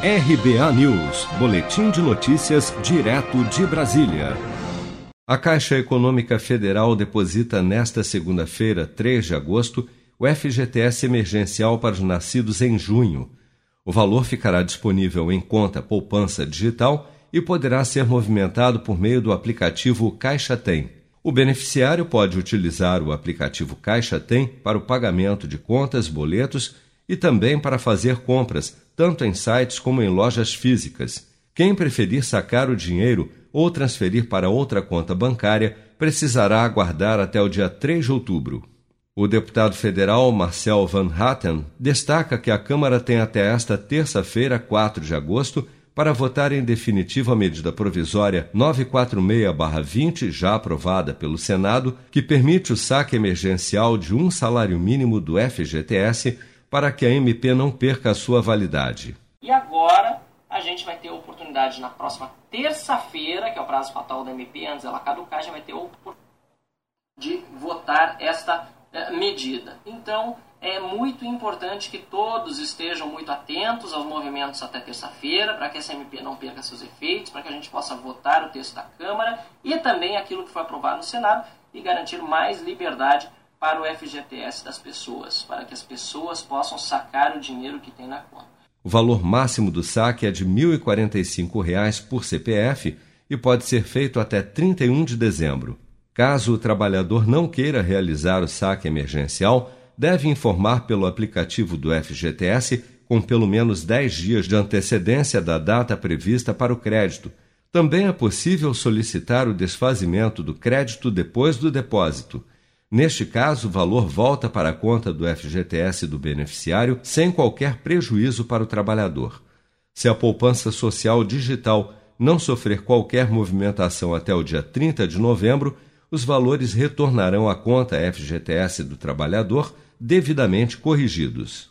RBA News, Boletim de Notícias, direto de Brasília. A Caixa Econômica Federal deposita nesta segunda-feira, 3 de agosto, o FGTS emergencial para os nascidos em junho. O valor ficará disponível em conta poupança digital e poderá ser movimentado por meio do aplicativo Caixa Tem. O beneficiário pode utilizar o aplicativo Caixa Tem para o pagamento de contas, boletos e também para fazer compras, tanto em sites como em lojas físicas. Quem preferir sacar o dinheiro ou transferir para outra conta bancária precisará aguardar até o dia 3 de outubro. O deputado federal Marcel Van Hatten destaca que a Câmara tem até esta terça-feira, 4 de agosto, para votar em definitivo a medida provisória 946-20, já aprovada pelo Senado, que permite o saque emergencial de um salário mínimo do FGTS para que a MP não perca a sua validade. E agora a gente vai ter a oportunidade na próxima terça-feira, que é o prazo fatal da MP, antes ela caducar, já vai ter a oportunidade de votar esta eh, medida. Então, é muito importante que todos estejam muito atentos aos movimentos até terça-feira, para que essa MP não perca seus efeitos, para que a gente possa votar o texto da Câmara e também aquilo que foi aprovado no Senado e garantir mais liberdade para o FGTS das pessoas, para que as pessoas possam sacar o dinheiro que tem na conta. O valor máximo do saque é de R$ 1.045 por CPF e pode ser feito até 31 de dezembro. Caso o trabalhador não queira realizar o saque emergencial, deve informar pelo aplicativo do FGTS com pelo menos 10 dias de antecedência da data prevista para o crédito. Também é possível solicitar o desfazimento do crédito depois do depósito. Neste caso, o valor volta para a conta do FGTS do beneficiário sem qualquer prejuízo para o trabalhador. Se a poupança social digital não sofrer qualquer movimentação até o dia 30 de novembro, os valores retornarão à conta FGTS do trabalhador devidamente corrigidos.